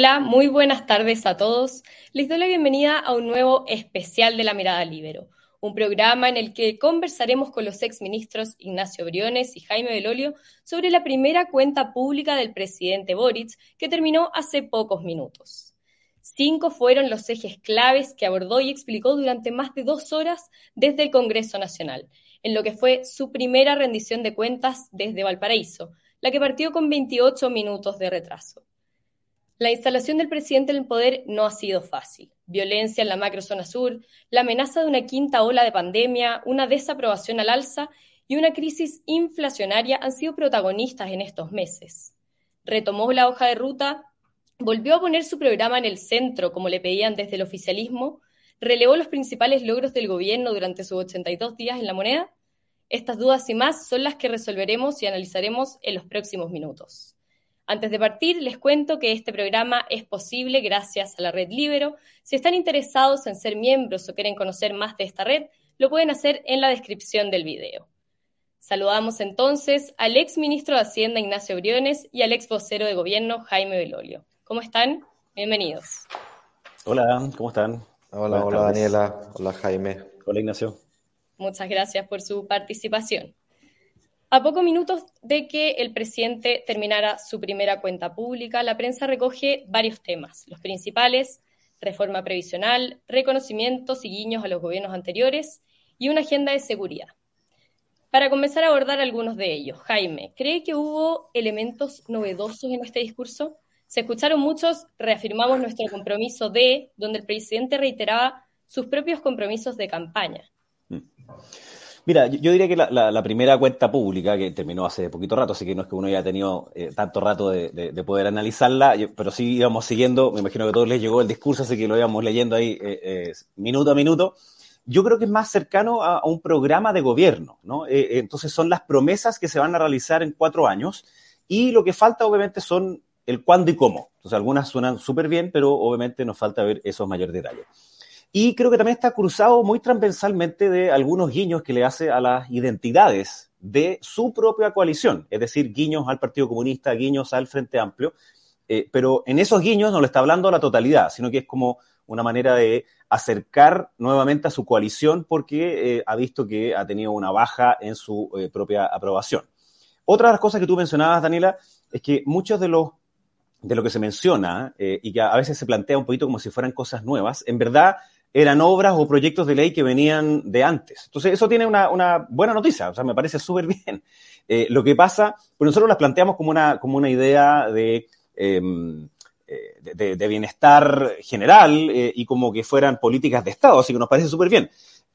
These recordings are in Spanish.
Hola, muy buenas tardes a todos. Les doy la bienvenida a un nuevo especial de La Mirada Libero, un programa en el que conversaremos con los exministros Ignacio Briones y Jaime Belolio sobre la primera cuenta pública del presidente Boric, que terminó hace pocos minutos. Cinco fueron los ejes claves que abordó y explicó durante más de dos horas desde el Congreso Nacional, en lo que fue su primera rendición de cuentas desde Valparaíso, la que partió con 28 minutos de retraso. La instalación del presidente en el poder no ha sido fácil. Violencia en la macrozona sur, la amenaza de una quinta ola de pandemia, una desaprobación al alza y una crisis inflacionaria han sido protagonistas en estos meses. Retomó la hoja de ruta, volvió a poner su programa en el centro, como le pedían desde el oficialismo, relevó los principales logros del gobierno durante sus 82 días en la moneda. Estas dudas y más son las que resolveremos y analizaremos en los próximos minutos. Antes de partir, les cuento que este programa es posible gracias a la red Libero. Si están interesados en ser miembros o quieren conocer más de esta red, lo pueden hacer en la descripción del video. Saludamos entonces al ex ministro de Hacienda Ignacio Briones y al ex vocero de gobierno Jaime Belolio. ¿Cómo están? Bienvenidos. Hola, ¿cómo están? Hola, hola Daniela, hola Jaime. Hola Ignacio. Muchas gracias por su participación. A pocos minutos de que el presidente terminara su primera cuenta pública, la prensa recoge varios temas. Los principales, reforma previsional, reconocimientos y guiños a los gobiernos anteriores y una agenda de seguridad. Para comenzar a abordar algunos de ellos, Jaime, ¿cree que hubo elementos novedosos en este discurso? Se escucharon muchos, reafirmamos nuestro compromiso de, donde el presidente reiteraba sus propios compromisos de campaña. Mm. Mira, yo, diría que la, primera cuenta pública, que terminó hace poquito rato, así que no es que uno haya tenido eh, tanto rato de, poder analizarla, pero sí íbamos siguiendo, me imagino que a todos les llegó el discurso, así que lo íbamos leyendo ahí eh, eh, minuto a minuto. Yo creo que es más cercano a, un programa de gobierno, ¿no? entonces son las promesas que se van a realizar en cuatro años y lo que falta obviamente son el cuándo y cómo. Entonces algunas suenan súper bien, pero obviamente nos falta ver esos mayores detalles. Y creo que también está cruzado muy transversalmente de algunos guiños que le hace a las identidades de su propia coalición, es decir, guiños al Partido Comunista, guiños al Frente Amplio, eh, pero en esos guiños no le está hablando a la totalidad, sino que es como una manera de acercar nuevamente a su coalición porque eh, ha visto que ha tenido una baja en su eh, propia aprobación. Otra de las cosas que tú mencionabas, Daniela, es que muchos de los de lo que se menciona y que a veces se plantea un poquito como si fueran cosas nuevas, en verdad eran obras o proyectos de ley que venían de antes. Entonces, eso tiene una, buena noticia, o sea, me parece súper bien. Eh, lo que pasa, pues nosotros las planteamos como una, como una idea de, em, eh, de, bienestar general eh, y como que fueran políticas de Estado, así que nos parece súper bien.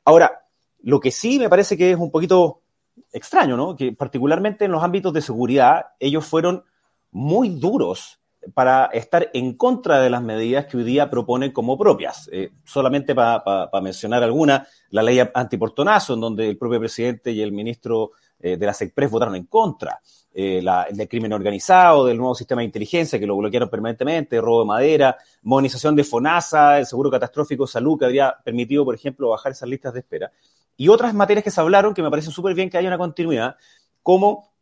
Ahora, lo que sí me parece que es un poquito extraño, ¿no? Que particularmente en los ámbitos de seguridad, ellos fueron muy duros para estar en contra de las medidas que hoy día proponen como propias. Eh, solamente para mencionar alguna, la ley antiportonazo, en donde el propio presidente y el ministro eh, de la SECPRES votaron en contra. Eh, la, el del crimen organizado, del nuevo sistema de inteligencia que lo bloquearon permanentemente, robo de madera, modernización de FONASA, el seguro catastrófico, salud, que habría permitido, por ejemplo, bajar esas listas de espera. Y otras materias que se hablaron que me parece súper bien que haya una continuidad, como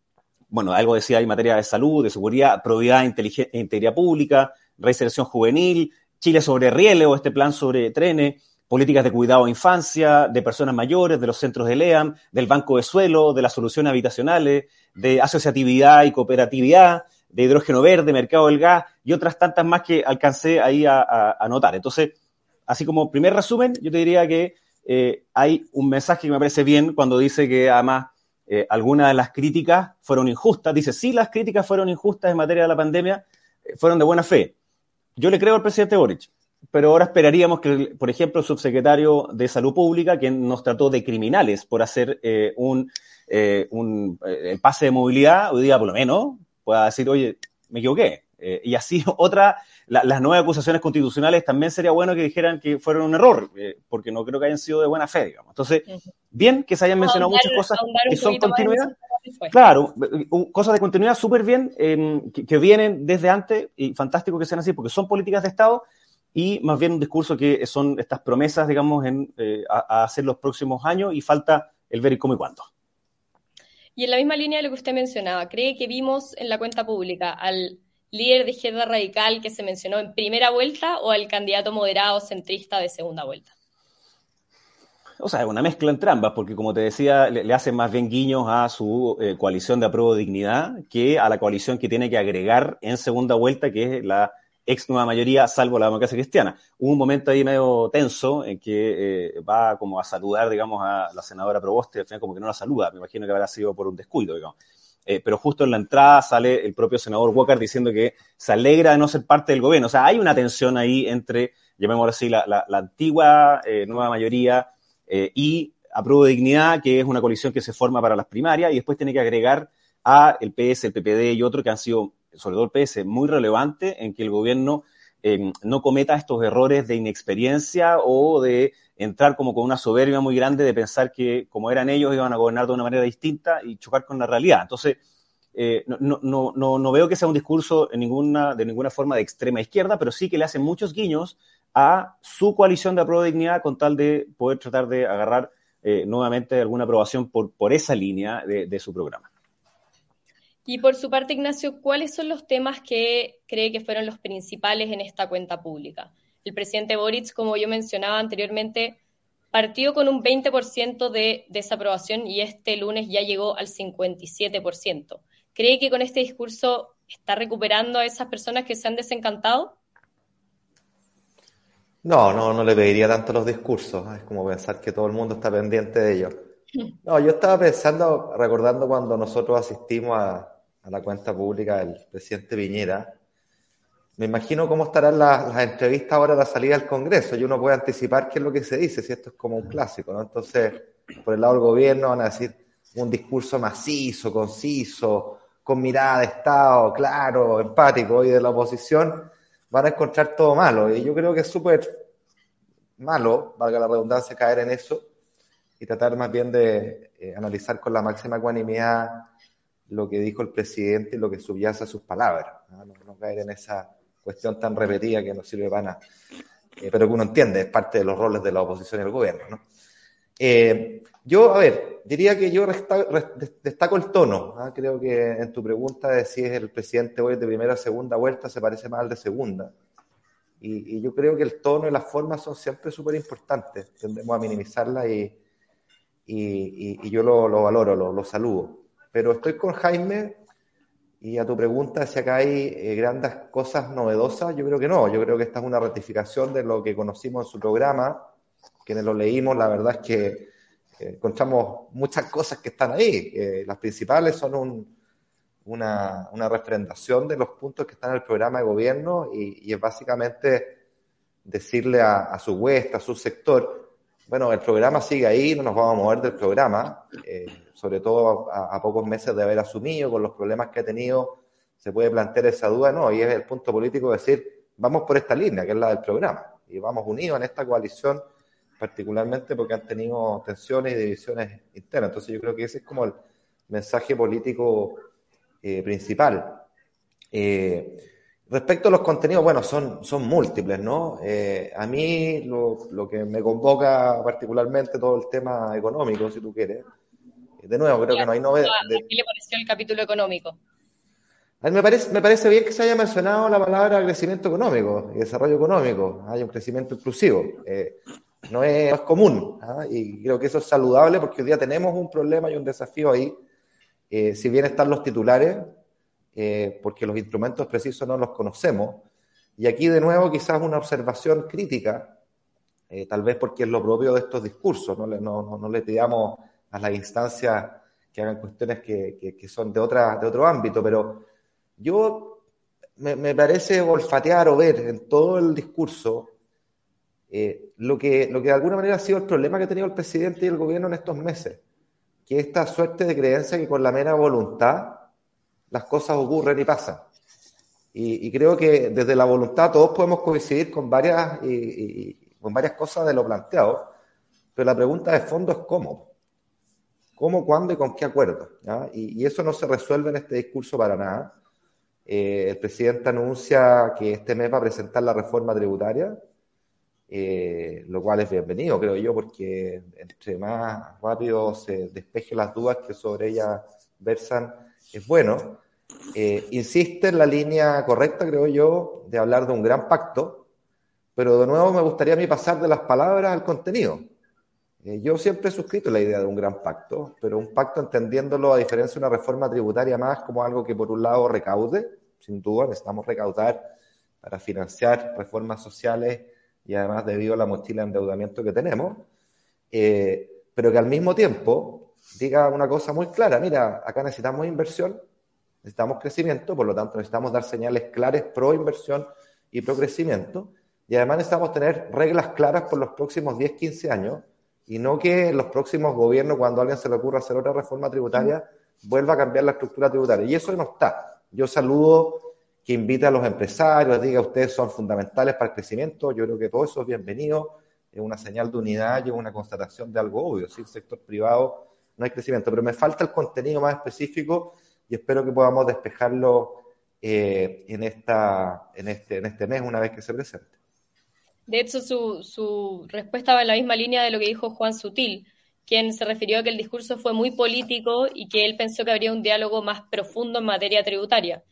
bueno, algo decía en materia de salud, de seguridad, probidad e integridad pública, reinserción juvenil, Chile sobre rieles o este plan sobre trenes, políticas de cuidado a infancia, de personas mayores, de los centros de LEAM, del banco de suelo, de las soluciones habitacionales, de asociatividad y cooperatividad, de hidrógeno verde, mercado del gas y otras tantas más que alcancé ahí a, anotar. Entonces, así como primer resumen, yo te diría que eh, hay un mensaje que me parece bien cuando dice que además eh, algunas de las críticas fueron injustas. Dice, sí, las críticas fueron injustas en materia de la pandemia, eh, fueron de buena fe. Yo le creo al presidente Boric, pero ahora esperaríamos que, por ejemplo, el subsecretario de Salud Pública, quien nos trató de criminales por hacer eh, un, un pase de movilidad, hoy día por lo menos pueda decir, oye, me equivoqué. y así otra las nuevas acusaciones constitucionales también sería bueno que dijeran que fueron un error, eh, porque no creo que hayan sido de buena fe, digamos. Entonces, bien que se hayan mencionado muchas cosas que son continuidad. Claro, cosas de continuidad súper bien, que, vienen desde antes, y fantástico que sean así, porque son políticas de Estado, y más bien un discurso que son estas promesas, digamos, en, eh, a, hacer los próximos años, y falta el ver y cómo y cuándo. Y en la misma línea de lo que usted mencionaba, ¿cree que vimos en la cuenta pública al líder de izquierda radical que se mencionó en primera vuelta o al candidato moderado centrista de segunda vuelta? O sea, es una mezcla entre ambas, porque como te decía, le, hacen más bien guiños a su eh, coalición de apruebo dignidad que a la coalición que tiene que agregar en segunda vuelta, que es la ex nueva mayoría, salvo la democracia cristiana. Hubo un momento ahí medio tenso en que eh, va como a saludar, digamos, a la senadora Proboste, al final como que no la saluda, me imagino que habrá sido por un descuido, digamos. Eh, pero justo en la entrada sale el propio senador Walker diciendo que se alegra de no ser parte del gobierno. O sea, hay una tensión ahí entre, llamémoslo así, la, la, antigua eh, nueva mayoría y Apruebo de Dignidad, que es una coalición que se forma para las primarias, y después tiene que agregar a el PS, el PPD y otro que han sido sobre todo el PS, muy relevante en que el gobierno eh, no cometa estos errores de inexperiencia o de entrar como con una soberbia muy grande de pensar que como eran ellos iban a gobernar de una manera distinta y chocar con la realidad. Entonces, eh, no, no, no, no, veo que sea un discurso en ninguna, de ninguna forma de extrema izquierda, pero sí que le hacen muchos guiños a su coalición de apruebo de dignidad con tal de poder tratar de agarrar eh, nuevamente alguna aprobación por, por esa línea de su programa. Y por su parte, Ignacio, ¿cuáles son los temas que cree que fueron los principales en esta cuenta pública? El presidente Boric, como yo mencionaba anteriormente, partió con un 20% de desaprobación y este lunes ya llegó al 57%. ¿Cree que con este discurso está recuperando a esas personas que se han desencantado? No, no, no le pediría tanto los discursos. Es como pensar que todo el mundo está pendiente de ellos. No, yo estaba pensando, recordando cuando nosotros asistimos a, a la cuenta pública del presidente Piñera. Me imagino cómo estarán las, entrevistas ahora a la salida del Congreso y uno puede anticipar qué es lo que se dice, si esto es como un clásico, ¿no? Entonces, por el lado del gobierno van a decir un discurso macizo, conciso, con mirada de Estado, claro, empático, y de la oposición van a encontrar todo malo. Y yo creo que es súper malo, valga la redundancia, caer en eso y tratar más bien de eh, analizar con la máxima ecuanimidad lo que dijo el presidente y lo que subyace a sus palabras. ¿no? caer en esa cuestión tan repetida que no sirve para nada. Eh, pero que uno entiende, es parte de los roles de la oposición y el gobierno. ¿no? Eh, yo, a ver, diría que yo destaco el tono. ¿ah? Creo que en tu pregunta de si es el presidente hoy de primera o segunda vuelta, se parece más al de segunda. Y, yo creo que el tono y las formas son siempre súper importantes. Tendemos a minimizarla y, yo lo, lo valoro, lo, lo saludo. Pero estoy con Jaime y a tu pregunta si acá hay eh, grandes cosas novedosas, yo creo que no. Yo creo que esta es una ratificación de lo que conocimos en su programa, quienes lo leímos, la verdad es que eh, encontramos muchas cosas que están ahí. Eh, las principales son una, una, refrendación de los puntos que están en el programa de gobierno y, es básicamente decirle a, su huesta, a su sector, bueno, el programa sigue ahí, no nos vamos a mover del programa sobre todo a, pocos meses de haber asumido, con los problemas que ha tenido, se puede plantear esa duda, no, y es el punto político de decir, vamos por esta línea, que es la del programa, y vamos unidos en esta coalición, particularmente porque han tenido tensiones y divisiones internas. Entonces yo creo que ese es como el mensaje político eh, principal. Eh, respecto a los contenidos, bueno, son, son múltiples, ¿no? Eh, a mí lo, lo, que me convoca particularmente todo el tema económico, si tú quieres, de nuevo, creo que no hay novedad. ¿Qué le pareció el capítulo económico? A mí me parece, me parece bien que se haya mencionado la palabra crecimiento económico y desarrollo económico. Hay un crecimiento inclusivo. Eh, no, es, común ¿ah? y creo que eso es saludable porque hoy día tenemos un problema y un desafío ahí. Eh, si bien están los titulares, eh, porque los instrumentos precisos no los conocemos. Y aquí de nuevo quizás una observación crítica, tal vez porque es lo propio de estos discursos, no le, no, no le pidamos a las instancias que hagan cuestiones que, que, son de, otra, de otro ámbito, pero yo me, me, parece olfatear o ver en todo el discurso eh, lo, que, lo que de alguna manera ha sido el problema que ha tenido el presidente y el gobierno en estos meses, que esta suerte de creencia que con la mera voluntad las cosas ocurren y pasan. Y, creo que desde la voluntad todos podemos coincidir con varias, y, con varias cosas de lo planteado, pero la pregunta de fondo es cómo. ¿Cómo, cuándo y con qué acuerdo? Y, eso no se resuelve en este discurso para nada. Eh, el presidente anuncia que este mes va a presentar la reforma tributaria, eh, lo cual es bienvenido, creo yo, porque entre más rápido se despeje las dudas que sobre ella versan, es bueno. eh, insiste en la línea correcta, creo yo, de hablar de un gran pacto, pero de nuevo me gustaría a mí pasar de las palabras al contenido. Eh, yo siempre he suscrito la idea de un gran pacto, pero un pacto entendiéndolo a diferencia de una reforma tributaria más como algo que por un lado recaude, sin duda necesitamos recaudar para financiar reformas sociales y además debido a la mochila de endeudamiento que tenemos, eh, pero que al mismo tiempo diga una cosa muy clara, mira, acá necesitamos inversión, necesitamos crecimiento, por lo tanto necesitamos dar señales claras pro inversión y pro crecimiento, y además necesitamos tener reglas claras por los próximos 10, 15 años y no que en los próximos gobiernos, cuando alguien se le ocurra hacer otra reforma tributaria, vuelva a cambiar la estructura tributaria. Y eso no está. Yo saludo que invite a los empresarios, diga ustedes son fundamentales para el crecimiento. Yo creo que todo eso es bienvenido. Es una señal de unidad y una constatación de algo obvio. Si el sector privado no hay crecimiento, pero me falta el contenido más específico y espero que podamos despejarlo eh, en, esta, en, este, en este mes una vez que se presente. De hecho, su, su respuesta va en la misma línea de lo que dijo Juan Sutil, quien se refirió a que el discurso fue muy político y que él pensó que habría un diálogo más profundo en materia tributaria.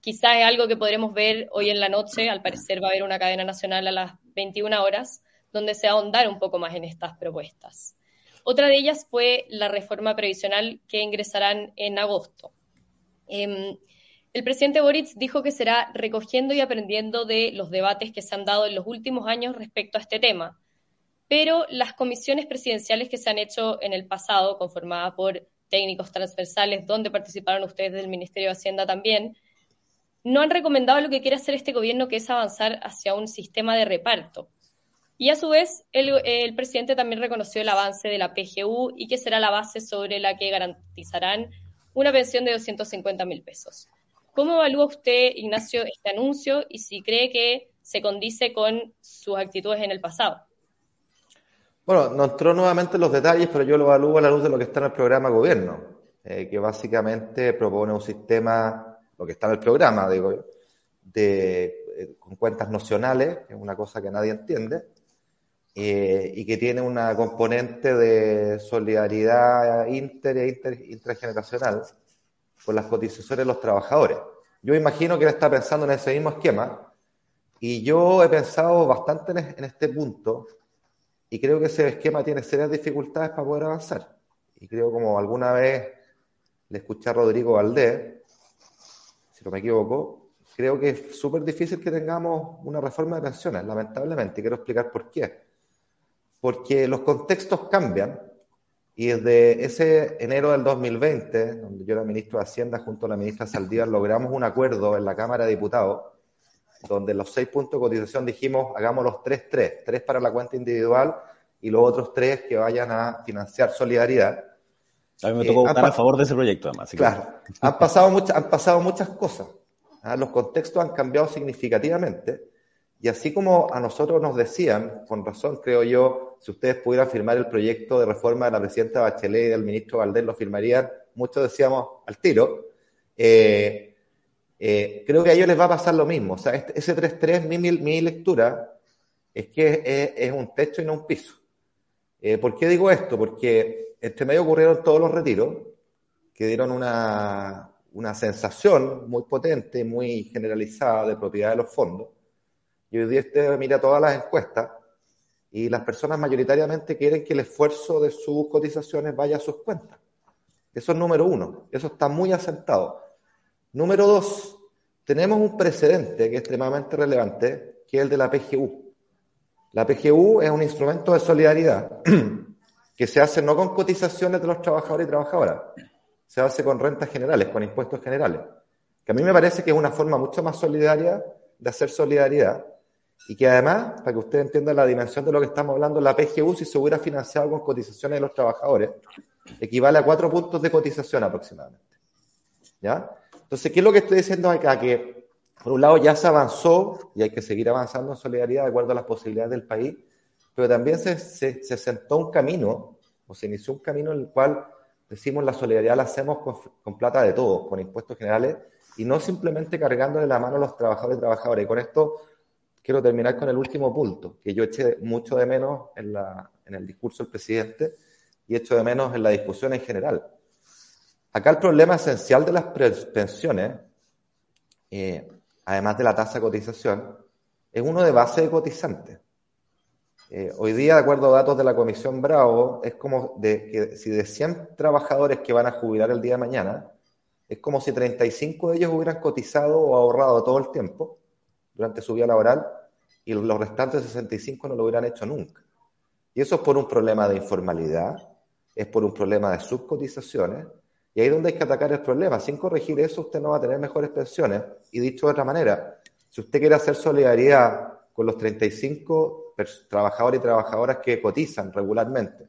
Quizás es algo que podremos ver hoy en la noche, al parecer va a haber una cadena nacional a las 21 horas, donde se va a ahondar un poco más en estas propuestas. Otra de ellas fue la reforma previsional que ingresarán en agosto. Em, el presidente Boric dijo que será recogiendo y aprendiendo de los debates que se han dado en los últimos años respecto a este tema. Pero las comisiones presidenciales que se han hecho en el pasado, conformadas por técnicos transversales, donde participaron ustedes del Ministerio de Hacienda también, no han recomendado lo que quiere hacer este gobierno, que es avanzar hacia un sistema de reparto. Y a su vez, el, el, presidente también reconoció el avance de la PGU y que será la base sobre la que garantizarán una pensión de 250 mil pesos. ¿Cómo evalúa usted, Ignacio, este anuncio y si cree que se condice con sus actitudes en el pasado? Bueno, no entró nuevamente en los detalles, pero yo lo evalúo a la luz de lo que está en el programa gobierno, eh, que básicamente propone un sistema, lo que está en el programa, digo de, eh, con cuentas nocionales, que es una cosa que nadie entiende, eh, y que tiene una componente de solidaridad inter e inter, intergeneracional con las cotizaciones de los trabajadores. Yo imagino que él está pensando en ese mismo esquema y yo he pensado bastante en este punto y creo que ese esquema tiene serias dificultades para poder avanzar. Y creo como alguna vez le escuché a Rodrigo Valdés, si no me equivoco, creo que es súper difícil que tengamos una reforma de pensiones, lamentablemente, y quiero explicar por qué. Porque los contextos cambian y desde ese enero del 2020, donde yo era ministro de Hacienda junto a la ministra Saldívar, logramos un acuerdo en la Cámara de Diputados, donde los seis puntos de cotización dijimos, hagamos los tres, tres, tres para la cuenta individual y los otros tres que vayan a financiar solidaridad. A mí me tocó eh, a favor de ese proyecto, además. claro, han pasado, muchas, han pasado muchas cosas. ¿ah? Los contextos han cambiado significativamente y así como a nosotros nos decían, con razón creo yo, si ustedes pudieran firmar el proyecto de reforma de la presidenta Bachelet y del ministro Valdés, lo firmarían, muchos decíamos al tiro. Eh, eh, creo que a ellos les va a pasar lo mismo. O sea, este, ese 3.3, mi, lectura, es que es, un techo y no un piso. Eh, ¿Por qué digo esto? Porque entre medio ocurrieron todos los retiros que dieron una, una sensación muy potente, muy generalizada de propiedad de los fondos y hoy día usted mira todas las encuestas y las personas mayoritariamente quieren que el esfuerzo de sus cotizaciones vaya a sus cuentas. Eso es número uno, eso está muy asentado. Número dos, tenemos un precedente que es extremadamente relevante, que es el de la PGU. La PGU es un instrumento de solidaridad que se hace no con cotizaciones de los trabajadores y trabajadoras, se hace con rentas generales, con impuestos generales, que a mí me parece que es una forma mucho más solidaria de hacer solidaridad y que además, para que usted entienda la dimensión de lo que estamos hablando, la PGU, si se hubiera financiado con cotizaciones de los trabajadores, equivale a cuatro puntos de cotización aproximadamente. ¿Ya? Entonces, ¿qué es lo que estoy diciendo acá? Que, por un lado, ya se avanzó y hay que seguir avanzando en solidaridad de acuerdo a las posibilidades del país, pero también se, se, se sentó un camino, o se inició un camino en el cual decimos la solidaridad la hacemos con, con plata de todos, con impuestos generales, y no simplemente cargándole la mano a los trabajadores y trabajadoras. Y con esto quiero terminar con el último punto, que yo eché mucho de menos en, la, en el discurso del presidente y echo de menos en la discusión en general. Acá el problema esencial de las pensiones eh, además de la tasa de cotización, es uno de base de cotizantes. Eh, hoy día, de acuerdo a datos de la Comisión Bravo, es como de, que si de 100 trabajadores que van a jubilar el día de mañana, es como si 35 de ellos hubieran cotizado o ahorrado todo el tiempo durante su vida laboral y los restantes 65 no lo hubieran hecho nunca. Y eso es por un problema de informalidad, es por un problema de subcotizaciones, y ahí es donde hay que atacar el problema. Sin corregir eso, usted no va a tener mejores pensiones. Y dicho de otra manera, si usted quiere hacer solidaridad con los 35 trabajadores y trabajadoras que cotizan regularmente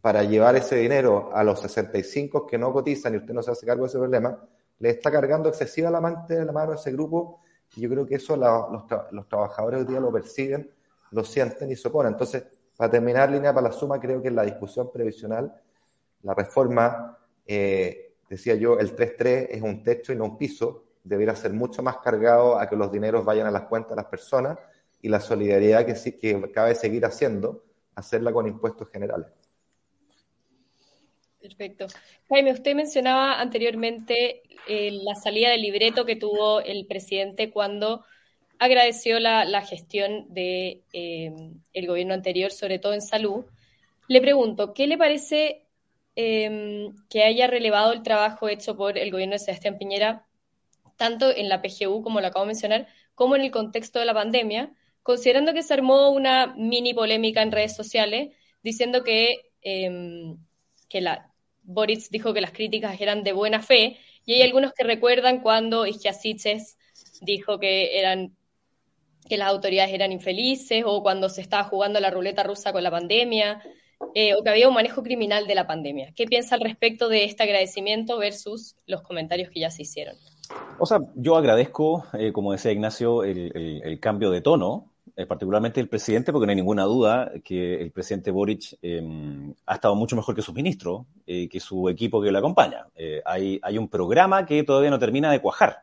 para llevar ese dinero a los 65 que no cotizan y usted no se hace cargo de ese problema, le está cargando excesiva la, mano a ese grupo yo creo que eso los, los, trabajadores hoy día lo perciben, lo sienten y se oponen. Entonces, para terminar, línea para la suma, creo que en la discusión previsional, la reforma, eh, decía yo, el 3.3 es un techo y no un piso, debería ser mucho más cargado a que los dineros vayan a las cuentas de las personas y la solidaridad que, sí, que cabe seguir haciendo, hacerla con impuestos generales. Perfecto. Jaime, usted mencionaba anteriormente eh, la salida del libreto que tuvo el presidente cuando agradeció la, gestión del de, eh, gobierno anterior, sobre todo en salud. Le pregunto, ¿qué le parece em, que haya relevado el trabajo hecho por el gobierno de Sebastián Piñera, tanto en la PGU, como lo acabo de mencionar, como en el contexto de la pandemia, considerando que se armó una mini polémica en redes sociales diciendo que, em, que la, Boris dijo que las críticas eran de buena fe, y hay algunos que recuerdan cuando Ischiasiches dijo que eran que las autoridades eran infelices o cuando se estaba jugando la ruleta rusa con la pandemia eh, o que había un manejo criminal de la pandemia. ¿Qué piensa al respecto de este agradecimiento versus los comentarios que ya se hicieron? O sea, yo agradezco, eh, como decía Ignacio, el, cambio de tono, eh, particularmente el presidente, porque no hay ninguna duda que el presidente Boric em, ha estado mucho mejor que su ministro, que su equipo que lo acompaña. hay, hay un programa que todavía no termina de cuajar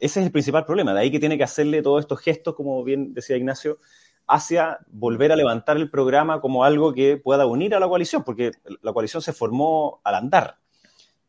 ese es el principal problema, de ahí que tiene que hacerle todos estos gestos, como bien decía Ignacio, hacia volver a levantar el programa como algo que pueda unir a la coalición, porque la coalición se formó al andar.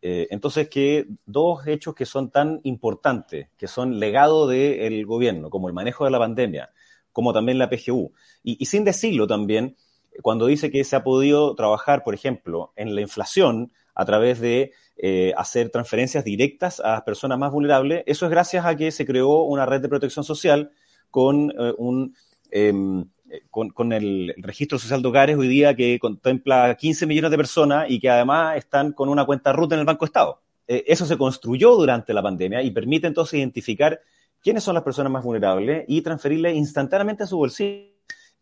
Eh, entonces, que dos hechos que son tan importantes, que son legado del gobierno, como el manejo de la pandemia, como también la PGU, y, sin decirlo también, cuando dice que se ha podido trabajar, por ejemplo, en la inflación a través de eh, hacer transferencias directas a las personas más vulnerables. Eso es gracias a que se creó una red de protección social con eh, un... Em, con, el registro social de hogares hoy día que contempla 15 millones de personas y que además están con una cuenta ruta en el Banco Estado. Eh, eso se construyó durante la pandemia y permite entonces identificar quiénes son las personas más vulnerables y transferirle instantáneamente a su bolsillo.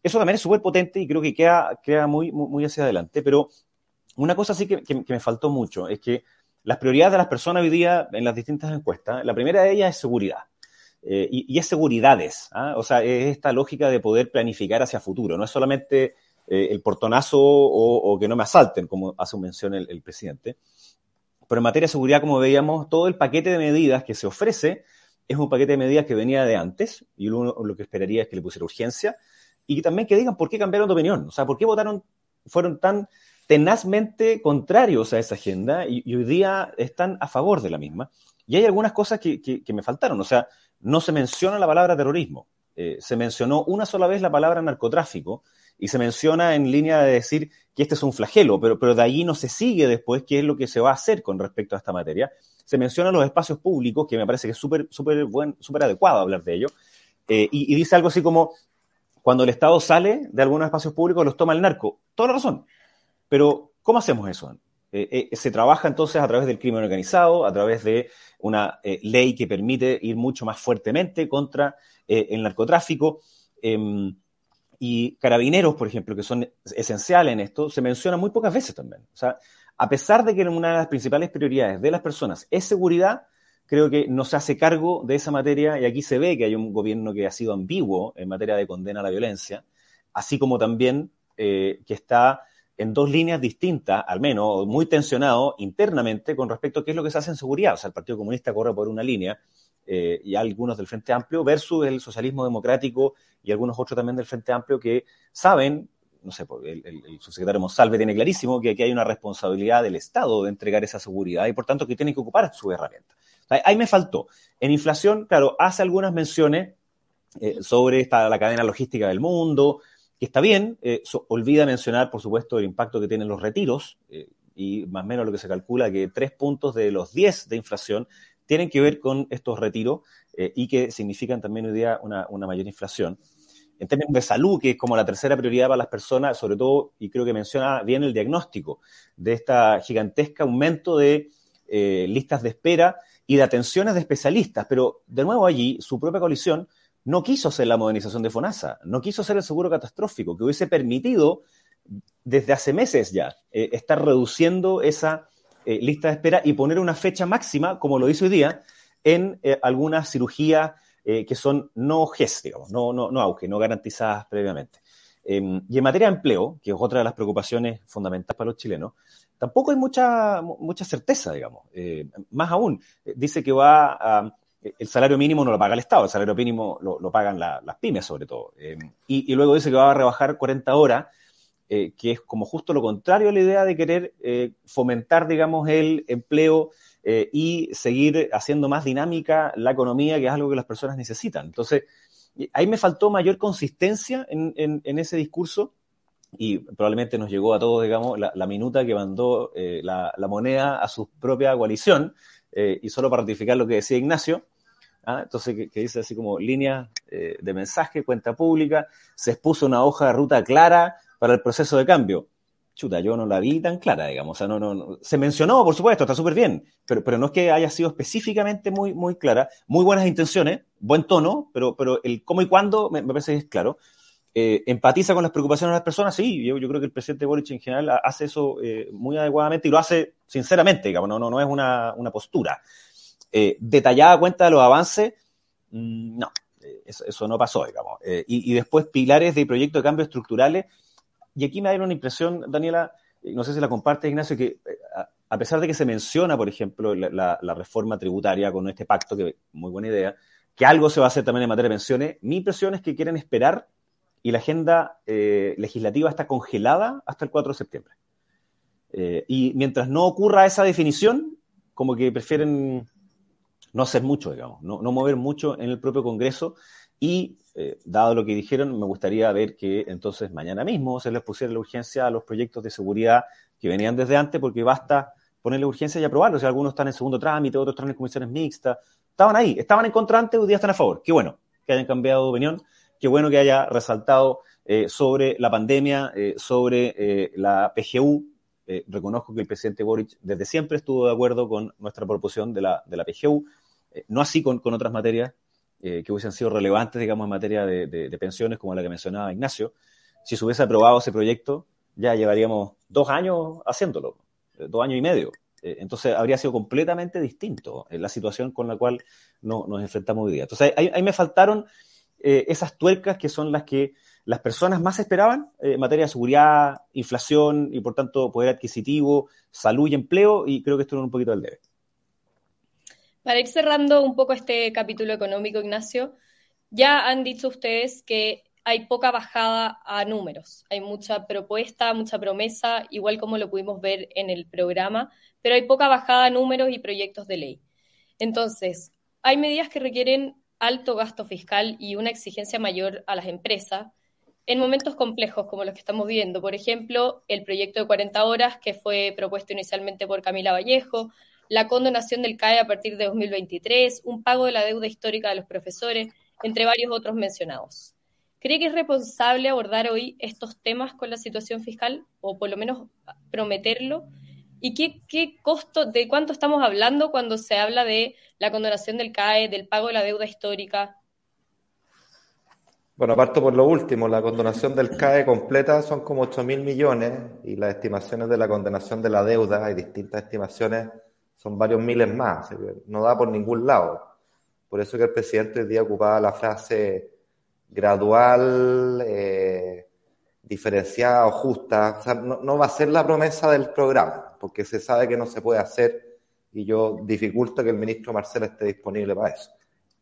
Eso también es súper potente y creo que queda, queda muy, muy, hacia adelante, pero una cosa sí que, me faltó mucho es que las prioridades de las personas hoy día en las distintas encuestas, la primera de ellas es seguridad. Eh, y, es seguridades, ¿ah? o sea, es esta lógica de poder planificar hacia futuro, no es solamente eh, el portonazo o, que no me asalten, como hace mención el, el, presidente. Pero en materia de seguridad, como veíamos, todo el paquete de medidas que se ofrece es un paquete de medidas que venía de antes, y uno lo que esperaría es que le pusiera urgencia, y también que digan por qué cambiaron de opinión, o sea, por qué votaron, fueron tan tenazmente contrarios a esa agenda y, hoy día están a favor de la misma. Y hay algunas cosas que, me faltaron. O sea, no se menciona la palabra terrorismo. Eh, se mencionó una sola vez la palabra narcotráfico y se menciona en línea de decir que este es un flagelo, pero, pero de ahí no se sigue después qué es lo que se va a hacer con respecto a esta materia. Se mencionan los espacios públicos, que me parece que es súper súper súper adecuado hablar de ello, eh, y, dice algo así como, cuando el Estado sale de algunos espacios públicos los toma el narco. Toda la razón. Pero, ¿cómo hacemos eso? Eh, eh, se trabaja entonces a través del crimen organizado, a través de una ley que permite ir mucho más fuertemente contra el narcotráfico. Em, y carabineros, por ejemplo, que son esenciales en esto, se mencionan muy pocas veces también. O sea, a pesar de que una de las principales prioridades de las personas es seguridad, creo que no se hace cargo de esa materia y aquí se ve que hay un gobierno que ha sido ambiguo en materia de condena a la violencia, así como también que está en dos líneas distintas, al menos, muy tensionado internamente con respecto a qué es lo que se hace en seguridad. O sea, el Partido Comunista corre por una línea eh, y algunos del Frente Amplio versus el socialismo democrático y algunos otros también del Frente Amplio que saben, no sé, pues, el, el, subsecretario Monsalve tiene clarísimo que aquí hay una responsabilidad del Estado de entregar esa seguridad y por tanto que tienen que ocupar su herramienta. Ahí me faltó. En inflación, claro, hace algunas menciones eh, sobre esta, la cadena logística del mundo, que está bien, eh, olvida mencionar, por supuesto, el impacto que tienen los retiros, eh, y más o menos lo que se calcula que tres puntos de los diez de inflación tienen que ver con estos retiros y que significan también hoy día una mayor inflación en términos de salud, que es como la tercera prioridad para las personas, sobre todo, y creo que menciona bien el diagnóstico de esta gigantesca aumento de eh, listas de espera y de atenciones de especialistas. Pero, de nuevo, allí, su propia coalición no quiso hacer la modernización de FONASA, no quiso hacer el seguro catastrófico, que hubiese permitido, desde hace meses ya, eh, estar reduciendo esa eh, lista de espera y poner una fecha máxima, como lo hizo hoy día, en algunas cirugías eh, que son no GES, digamos, no, no, no auge, no garantizadas previamente. Em, y en materia de empleo, que es otra de las preocupaciones fundamentales para los chilenos, tampoco hay mucha, mucha certeza, digamos. Eh, más aún, eh, dice que va a, el salario mínimo no lo paga el Estado, el salario mínimo lo, pagan las pymes sobre todo. Em, y, y, luego dice que va a rebajar 40 horas, que es como justo lo contrario a la idea de querer fomentar, digamos, el empleo eh, y seguir haciendo más dinámica la economía, que es algo que las personas necesitan. Entonces, ahí me faltó mayor consistencia en, ese discurso y probablemente nos llegó a todos, digamos, la, minuta que mandó eh, la, moneda a su propia coalición, eh, y solo para ratificar lo que decía Ignacio, ¿ah? entonces que, dice así como línea de mensaje, cuenta pública, se expuso una hoja de ruta clara para el proceso de cambio chuta, yo no la vi tan clara, digamos. O sea, no, no, se mencionó, por supuesto, está súper bien, pero, pero no es que haya sido específicamente muy, muy clara. Muy buenas intenciones, buen tono, pero, pero el cómo y cuándo me, parece que es claro. Eh, empatiza con las preocupaciones de las personas, sí, yo, creo que el presidente Boric en general hace eso eh, muy adecuadamente y lo hace sinceramente, digamos, no, no, no es una, una postura. Eh, detallada cuenta de los avances, mm, no, eso, no pasó, digamos. Y, y, después pilares de proyectos de cambio estructurales, y aquí me da una impresión, Daniela, no sé si la comparte Ignacio, que eh, a pesar de que se menciona, por ejemplo, la, reforma tributaria con este pacto, que muy buena idea, que algo se va a hacer también en materia de pensiones, mi impresión es que quieren esperar y la agenda eh, legislativa está congelada hasta el 4 de septiembre. Eh, y mientras no ocurra esa definición, como que prefieren no hacer mucho, digamos, no mover mucho en el propio Congreso y eh, dado lo que dijeron, me gustaría ver que entonces mañana mismo se les pusiera la urgencia a los proyectos de seguridad que venían desde antes, porque basta ponerle urgencia y aprobarlos. Si algunos están en segundo trámite, otros están en comisiones mixtas. Estaban ahí, estaban en contra antes, hoy día están a favor. Qué bueno que hayan cambiado de opinión, qué bueno que haya resaltado eh, sobre la pandemia, eh, sobre la PGU. reconozco que el presidente Boric desde siempre estuvo de acuerdo con nuestra proposición de la, de la PGU, no así con, con otras materias eh, que hubiesen sido relevantes, digamos, en materia de, pensiones, como la que mencionaba Ignacio. Si se hubiese aprobado ese proyecto, ya llevaríamos dos años haciéndolo, eh, dos años y medio. Eh, entonces habría sido completamente distinto la situación con la cual no, nos enfrentamos hoy día. Entonces ahí, ahí me faltaron esas tuercas que son las que las personas más esperaban en materia de seguridad, inflación y por tanto poder adquisitivo, salud y empleo, y creo que esto era un poquito del debe. Para ir cerrando un poco este capítulo económico, Ignacio, ya han dicho ustedes que hay poca bajada a números, hay mucha propuesta, mucha promesa, igual como lo pudimos ver en el programa, pero hay poca bajada a números y proyectos de ley. Entonces, hay medidas que requieren alto gasto fiscal y una exigencia mayor a las empresas en momentos complejos como los que estamos viendo. Por ejemplo, el proyecto de 40 horas que fue propuesto inicialmente por Camila Vallejo, la condonación del CAE a partir de 2023, un pago de la deuda histórica de los profesores, entre varios otros mencionados. ¿Cree que es responsable abordar hoy estos temas con la situación fiscal o por lo menos prometerlo? ¿Y qué, costo, de cuánto estamos hablando cuando se habla de la condonación del CAE, del pago de la deuda histórica? Bueno, parto por lo último. La condonación del CAE completa son como 8 mil millones y las estimaciones de la condonación de la deuda, hay distintas estimaciones, son varios miles más, no da por ningún lado. Por eso que el presidente hoy día ocupaba la frase gradual, eh, diferenciada o justa. O sea, no, va a ser la promesa del programa, porque se sabe que no se puede hacer y yo dificulto que el ministro Marcelo esté disponible para eso.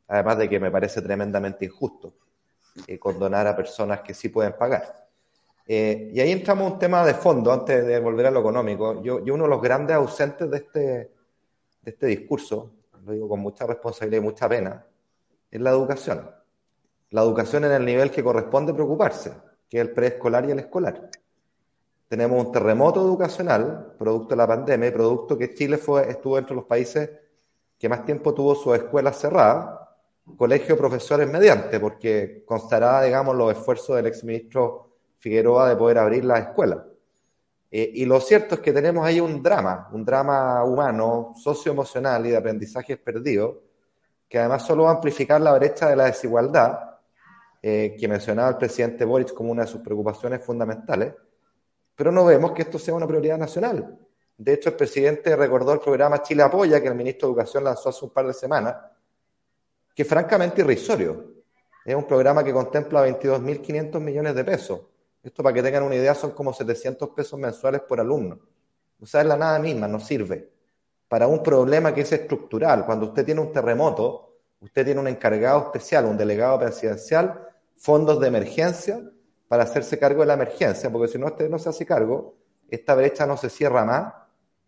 Además de que me parece tremendamente injusto eh, condonar a personas que sí pueden pagar. Eh, y ahí entramos a un tema de fondo, antes de volver a lo económico. Yo, yo uno de los grandes ausentes de este, de este discurso, lo digo con mucha responsabilidad y mucha pena, es la educación. La educación en el nivel que corresponde preocuparse, que es el preescolar y el escolar. Tenemos un terremoto educacional, producto de la pandemia, producto que Chile fue, estuvo entre los países que más tiempo tuvo sus escuelas cerradas, colegio profesores mediante, porque constará, digamos, los esfuerzos del exministro Figueroa de poder abrir las escuelas. Eh, y lo cierto es que tenemos ahí un drama, un drama humano, socioemocional y de aprendizajes perdidos, que además solo va a amplificar la brecha de la desigualdad, eh, que mencionaba el presidente Boric como una de sus preocupaciones fundamentales, pero no vemos que esto sea una prioridad nacional. De hecho, el presidente recordó el programa Chile Apoya, que el ministro de Educación lanzó hace un par de semanas, que es francamente irrisorio. Es un programa que contempla 22.500 millones de pesos. Esto, para que tengan una idea, son como 700 pesos mensuales por alumno. O sea, es la nada misma, no sirve. Para un problema que es estructural, cuando usted tiene un terremoto, usted tiene un encargado especial, un delegado presidencial, fondos de emergencia para hacerse cargo de la emergencia, porque si no usted no se hace cargo, esta brecha no se cierra más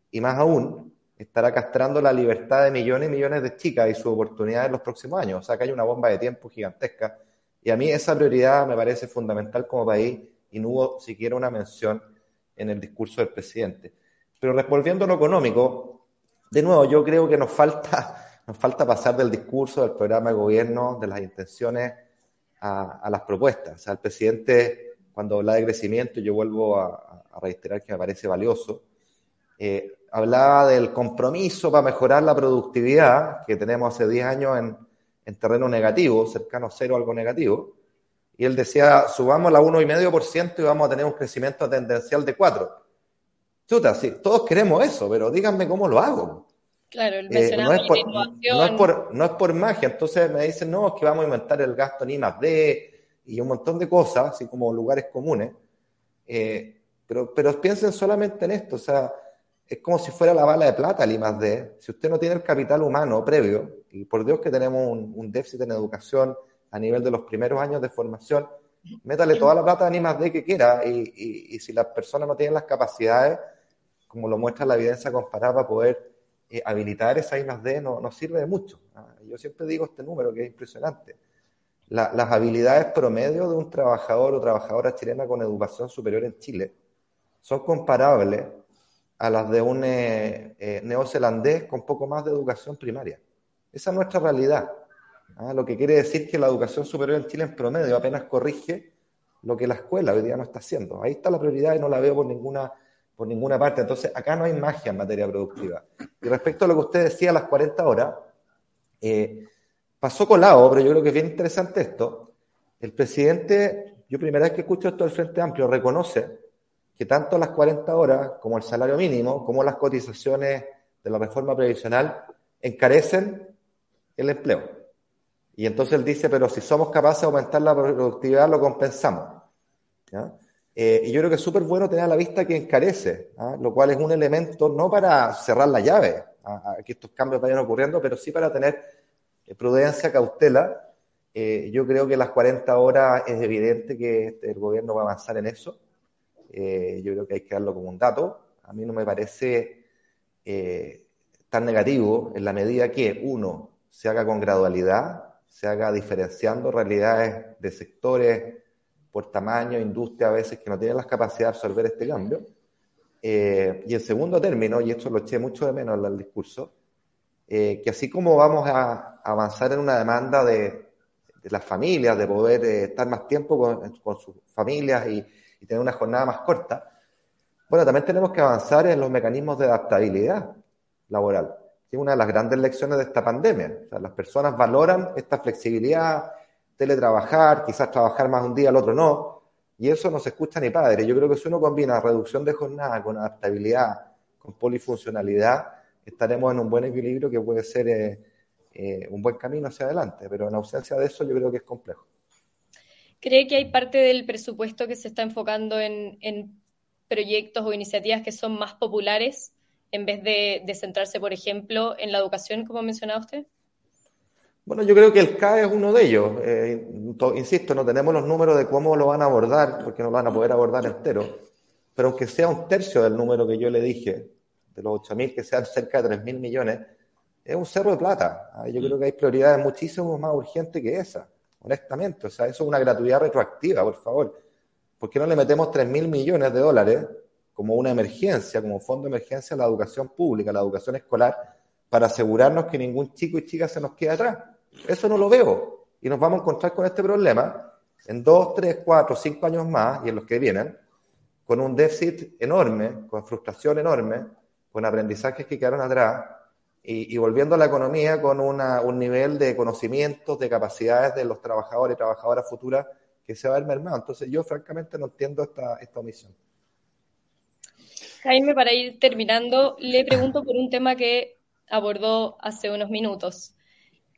y más aún estará castrando la libertad de millones y millones de chicas y su oportunidad en los próximos años. O sea que hay una bomba de tiempo gigantesca. Y a mí esa prioridad me parece fundamental como país y no hubo siquiera una mención en el discurso del presidente. Pero respondiendo a lo económico, de nuevo, yo creo que nos falta, nos falta pasar del discurso, del programa de gobierno, de las intenciones a, las propuestas. O sea, el presidente, cuando habla de crecimiento, yo vuelvo a, a reiterar que me parece valioso, eh, hablaba del compromiso para mejorar la productividad que tenemos hace 10 años en, terreno negativo, cercano a cero, algo negativo. Y él decía, subamos la 1,5% y vamos a tener un crecimiento tendencial de 4%. Chuta, sí, todos queremos eso, pero díganme cómo lo hago. Claro, el eh, no, es por, no, es por, no es por magia. Entonces me dicen, no, es que vamos a inventar el gasto en I más D y un montón de cosas, así como lugares comunes. Eh, pero, pero piensen solamente en esto, o sea, es como si fuera la bala de plata el I más D. Si usted no tiene el capital humano previo, y por Dios que tenemos un, déficit en educación a nivel de los primeros años de formación, métale toda la plata en I más D que quiera, y, si las personas no tienen las capacidades, como lo muestra la evidencia comparada, para poder eh, habilitar esa I más D, no, no sirve de mucho. Ah, yo siempre digo este número que es impresionante. las habilidades promedio de un trabajador o trabajadora chilena con educación superior en Chile son comparables a las de un eh, eh, neozelandés con poco más de educación primaria. Esa es nuestra realidad. ¿Ah? Lo que quiere decir que la educación superior en Chile en promedio apenas corrige lo que la escuela hoy día no está haciendo. Ahí está la prioridad y no la veo por ninguna, por ninguna parte. Entonces, acá no hay magia en materia productiva. Y respecto a lo que usted decía, las 40 horas, eh, pasó colado, pero yo creo que es bien interesante esto. El presidente, yo primera vez que escucho esto del Frente Amplio, reconoce que tanto las 40 horas como el salario mínimo, como las cotizaciones de la reforma previsional encarecen el empleo. Y entonces él dice, pero si somos capaces de aumentar la productividad, lo compensamos. Eh, y yo creo que es súper bueno tener a la vista que encarece, ¿ah? lo cual es un elemento no para cerrar la llave a, que estos cambios vayan ocurriendo, pero sí para tener eh, prudencia, cautela. Eh, yo creo que las 40 horas es evidente que el gobierno va a avanzar en eso. Yo creo que hay que darlo como un dato. A mí no me parece tan negativo en la medida que, uno, se haga con gradualidad, se haga diferenciando realidades de sectores por tamaño, industria a veces que no tienen las capacidades de absorber este cambio. Eh, y en segundo término, y esto lo eché mucho de menos en el discurso, que así como vamos a avanzar en una demanda de, las familias, de poder estar más tiempo con, con sus familias y, y tener una jornada más corta. Bueno, también tenemos que avanzar en los mecanismos de adaptabilidad laboral, es una de las grandes lecciones de esta pandemia. Las personas valoran esta flexibilidad, teletrabajar, quizás trabajar más un día, al otro no, y eso no se escucha ni padre. Yo creo que si uno combina reducción de jornada con adaptabilidad, con polifuncionalidad, estaremos en un buen equilibrio que puede ser eh, eh, un buen camino hacia adelante, pero en ausencia de eso yo creo que es complejo. ¿Cree que hay parte del presupuesto que se está enfocando en, proyectos o iniciativas que son más populares en vez de, centrarse, por ejemplo, en la educación, como mencionaba usted? Bueno, yo creo que el CAE es uno de ellos. Eh, insisto, no tenemos los números de cómo lo van a abordar, porque no lo van a poder abordar entero. Pero aunque sea un tercio del número que yo le dije, de los 8.000, que sean cerca de 3.000 millones, es un cerro de plata. ¿ah? Yo creo que hay prioridades muchísimo más urgentes que esa, honestamente. O sea, eso es una gratuidad retroactiva, por favor. ¿Por qué no le metemos 3 mil millones de dólares como una emergencia, como fondo de emergencia la educación pública, la educación escolar, para asegurarnos que ningún chico y chica se nos quede atrás? Eso no lo veo. Y nos vamos a encontrar con este problema en dos, tres, cuatro, cinco años más y en los que vienen, con un déficit enorme, con frustración enorme, con aprendizajes que quedaron atrás y, volviendo a la economía con un nivel de conocimientos, de capacidades de los trabajadores y trabajadoras futuras que se va a ver mermado. Entonces yo francamente no entiendo esta, esta omisión. Jaime, para ir terminando, le pregunto por un tema que abordó hace unos minutos.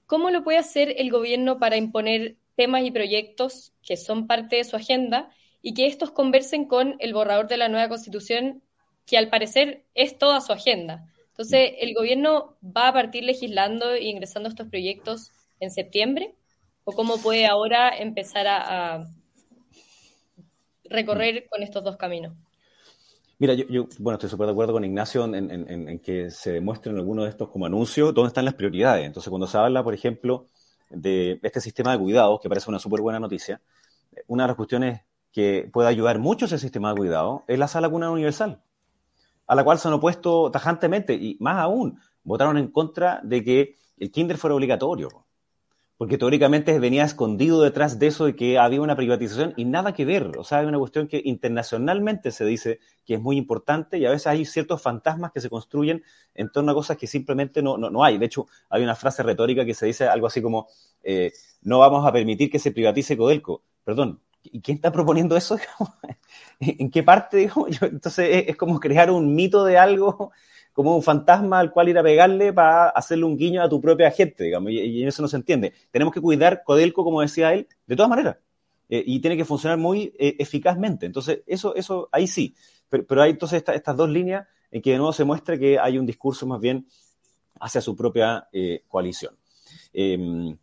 ¿Cómo lo puede hacer el gobierno para imponer temas y proyectos que son parte de su agenda y que estos conversen con el borrador de la nueva constitución, que al parecer es toda su agenda? Entonces, ¿el gobierno va a partir legislando e ingresando estos proyectos en septiembre? ¿O cómo puede ahora empezar a, recorrer con estos dos caminos? Mira, yo, bueno, estoy súper de acuerdo con Ignacio en, que se demuestren algunos de estos como anuncios dónde están las prioridades. Entonces, cuando se habla, por ejemplo, de este sistema de cuidados, que parece una súper buena noticia, una de las cuestiones que puede ayudar mucho ese sistema de cuidado es la sala cuna universal a la cual se han opuesto tajantemente y más aún votaron en contra de que el kinder fuera obligatorio. Porque teóricamente venía escondido detrás de eso de que había una privatización y nada que ver. O sea, hay una cuestión que internacionalmente se dice que es muy importante y a veces hay ciertos fantasmas que se construyen en torno a cosas que simplemente no, no, hay. De hecho, hay una frase retórica que se dice algo así como, eh, no vamos a permitir que se privatice Codelco. Perdón, ¿y quién está proponiendo eso? ¿En qué parte? entonces es, como crear un mito de algo, como un fantasma al cual ir a pegarle para hacerle un guiño a tu propia gente, digamos, y, eso no se entiende. Tenemos que cuidar Codelco, como decía él, de todas maneras, eh, y tiene que funcionar muy eh, eficazmente. Entonces, eso, eso, ahí sí. Pero, hay entonces estas dos líneas en que de nuevo se muestra que hay un discurso más bien hacia su propia eh, coalición. Em,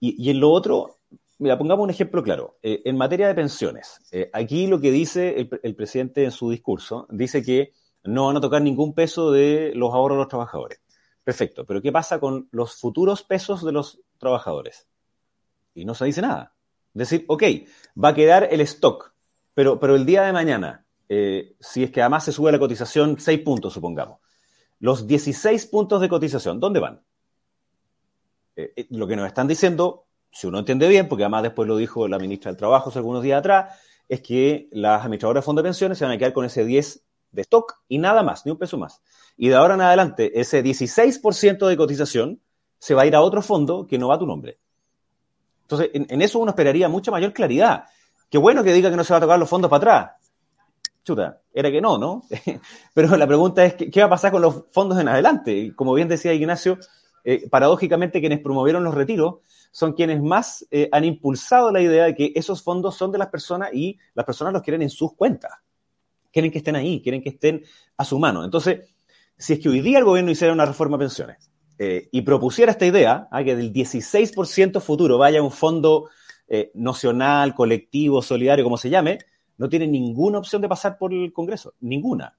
y, en lo otro, Mira, pongamos un ejemplo claro. En materia de pensiones, aquí lo que dice el, presidente en su discurso, dice que no van a tocar ningún peso de los ahorros de los trabajadores. Perfecto, pero ¿qué pasa con los futuros pesos de los trabajadores? Y no se dice nada. Es decir, ok, va a quedar el stock, pero, pero el día de mañana, eh, si es que además se sube la cotización 6 puntos, supongamos, los 16 puntos de cotización, ¿dónde van? lo que nos están diciendo si uno entiende bien, porque además después lo dijo la ministra del Trabajo hace algunos días atrás, es que las administradoras de fondos de pensiones se van a quedar con ese 10 de stock y nada más, ni un peso más. Y de ahora en adelante, ese 16% de cotización se va a ir a otro fondo que no va a tu nombre. Entonces, en, eso uno esperaría mucha mayor claridad. Qué bueno que diga que no se va a tocar los fondos para atrás. Chuta, era que no, ¿no? Pero la pregunta es, ¿qué va a pasar con los fondos en adelante? Como bien decía Ignacio, eh, paradójicamente quienes promovieron los retiros son quienes más eh, han impulsado la idea de que esos fondos son de las personas y las personas los quieren en sus cuentas. Quieren que estén ahí, quieren que estén a su mano. Entonces, si es que hoy día el gobierno hiciera una reforma de pensiones eh, y propusiera esta idea, ah, que del 16% futuro vaya a un fondo eh, nocional, colectivo, solidario, como se llame, no tiene ninguna opción de pasar por el Congreso, ninguna.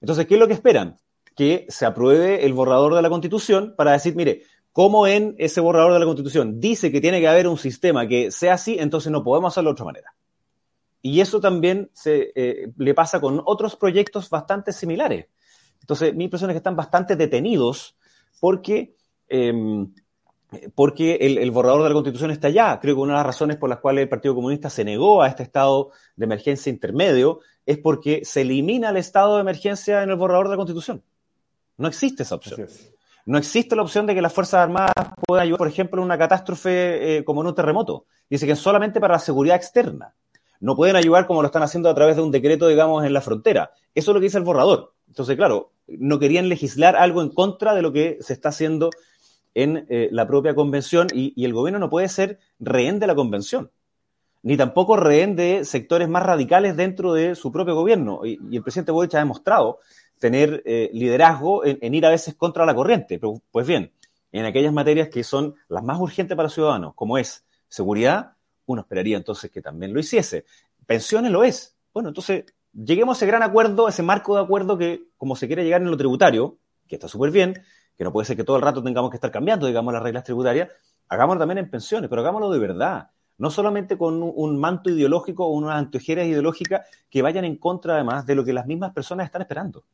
Entonces, ¿qué es lo que esperan? Que se apruebe el borrador de la Constitución para decir, mire, como en ese borrador de la Constitución dice que tiene que haber un sistema que sea así, entonces no podemos hacerlo de otra manera. Y eso también se, eh, le pasa con otros proyectos bastante similares. Entonces, mi impresión es que están bastante detenidos porque, em, porque el, borrador de la Constitución está allá. Creo que una de las razones por las cuales el Partido Comunista se negó a este estado de emergencia intermedio es porque se elimina el estado de emergencia en el borrador de la Constitución. No existe esa opción. No existe la opción de que las Fuerzas Armadas puedan ayudar, por ejemplo, en una catástrofe eh, como en un terremoto. Dice que es solamente para la seguridad externa. No pueden ayudar como lo están haciendo a través de un decreto, digamos, en la frontera. Eso es lo que dice el borrador. Entonces, claro, no querían legislar algo en contra de lo que se está haciendo en eh, la propia convención y, el gobierno no puede ser rehén de la convención, ni tampoco rehén de sectores más radicales dentro de su propio gobierno. Y, el presidente Boric ha demostrado tener eh, liderazgo en, ir a veces contra la corriente. Pero, pues bien, en aquellas materias que son las más urgentes para los ciudadanos, como es seguridad, uno esperaría entonces que también lo hiciese. Pensiones lo es. Bueno, entonces lleguemos a ese gran acuerdo, ese marco de acuerdo que, como se quiere llegar en lo tributario, que está súper bien, que no puede ser que todo el rato tengamos que estar cambiando, digamos, las reglas tributarias, hagámoslo también en pensiones, pero hagámoslo de verdad. No solamente con un, manto ideológico o unas anteojeras ideológicas que vayan en contra, además, de lo que las mismas personas están esperando.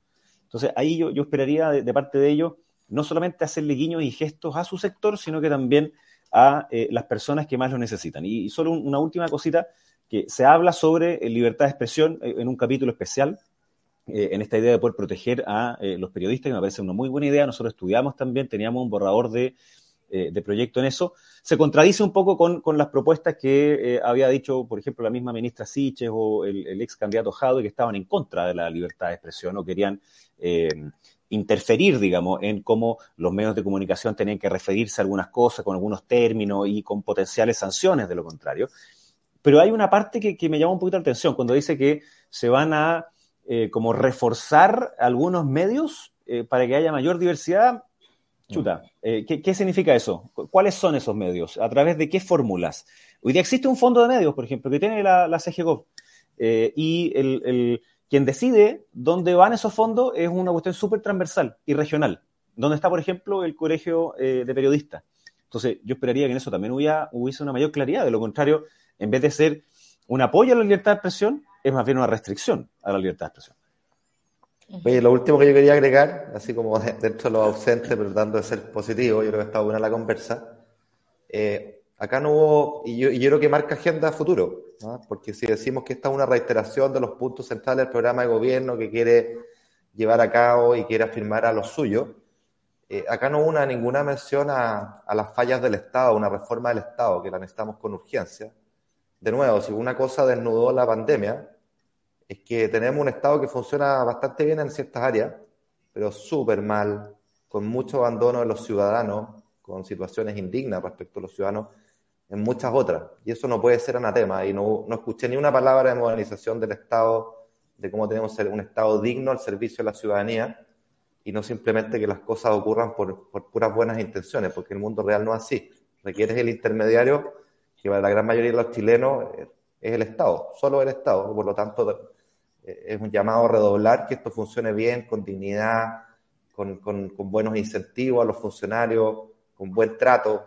Entonces, ahí yo, esperaría de, parte de ellos no solamente hacerle guiños y gestos a su sector, sino que también a eh, las personas que más lo necesitan. Y, solo una última cosita, que se habla sobre eh, libertad de expresión eh, en un capítulo especial, en esta idea de poder proteger a los periodistas, que me parece una muy buena idea. Nosotros estudiamos también, teníamos un borrador de, proyecto en eso. Se contradice un poco con, las propuestas que había dicho, por ejemplo, la misma ministra Siches o el, ex candidato Jado, que estaban en contra de la libertad de expresión o querían interferir, digamos, en cómo los medios de comunicación tenían que referirse a algunas cosas con algunos términos y con potenciales sanciones de lo contrario. Pero hay una parte que, me llama un poquito la atención cuando dice que se van a eh, como reforzar algunos medios eh, para que haya mayor diversidad. Chuta, eh, ¿qué, significa eso? ¿Cuáles son esos medios? ¿A través de qué fórmulas? Hoy día existe un fondo de medios, por ejemplo, que tiene la, la y el, quien decide dónde van esos fondos es una cuestión súper transversal y regional, donde está, por ejemplo, el colegio eh, de periodistas. Entonces, yo esperaría que en eso también hubiese una mayor claridad. De lo contrario, en vez de ser un apoyo a la libertad de expresión, es más bien una restricción a la libertad de expresión. Oye, lo último que yo quería agregar, así como dentro de los ausentes, pero tratando de ser positivo, yo creo que está buena la conversa. Eh, acá no hubo, y yo, creo que marca agenda futuro, porque si decimos que esta es una reiteración de los puntos centrales del programa de gobierno que quiere llevar a cabo y quiere afirmar a lo suyo, eh, acá no una, ninguna mención a, las fallas del Estado, una reforma del Estado que la necesitamos con urgencia. De nuevo, si una cosa desnudó la pandemia, es que tenemos un Estado que funciona bastante bien en ciertas áreas, pero súper mal, con mucho abandono de los ciudadanos, con situaciones indignas respecto a los ciudadanos en muchas otras. Y eso no puede ser anatema. Y no, no escuché ni una palabra de modernización del Estado, de cómo tenemos un Estado digno al servicio de la ciudadanía y no simplemente que las cosas ocurran por, por puras buenas intenciones, porque el mundo real no es así. Requieres el intermediario, que para la gran mayoría de los chilenos es el Estado, solo el Estado. Por lo tanto, es un llamado a redoblar que esto funcione bien, con dignidad, con, con buenos incentivos a los funcionarios, con buen trato,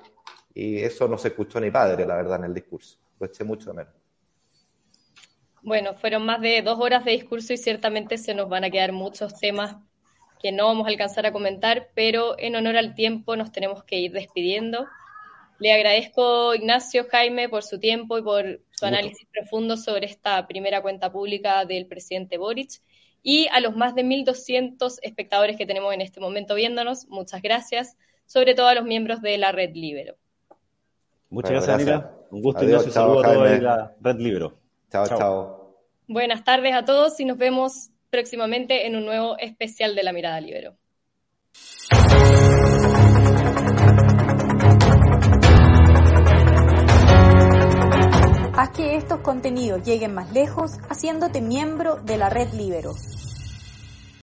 y eso no se escuchó ni padre, la verdad, en el discurso. Lo eché mucho de menos. Bueno, fueron más de dos horas de discurso y ciertamente se nos van a quedar muchos temas que no vamos a alcanzar a comentar, pero en honor al tiempo nos tenemos que ir despidiendo. Le agradezco, Ignacio Jaime, por su tiempo y por su análisis profundo sobre esta primera cuenta pública del presidente Boric. Y a los más de 1.200 espectadores que tenemos en este momento viéndonos, muchas gracias, sobre todo a los miembros de la Red Libero. Muchas gracias, Anita. Un gusto y un saludo a todos la Red Libro. Chao, chao, Buenas tardes a todos y nos vemos próximamente en un nuevo especial de La Mirada Libero. Haz que estos contenidos lleguen más lejos haciéndote miembro de la Red Libero.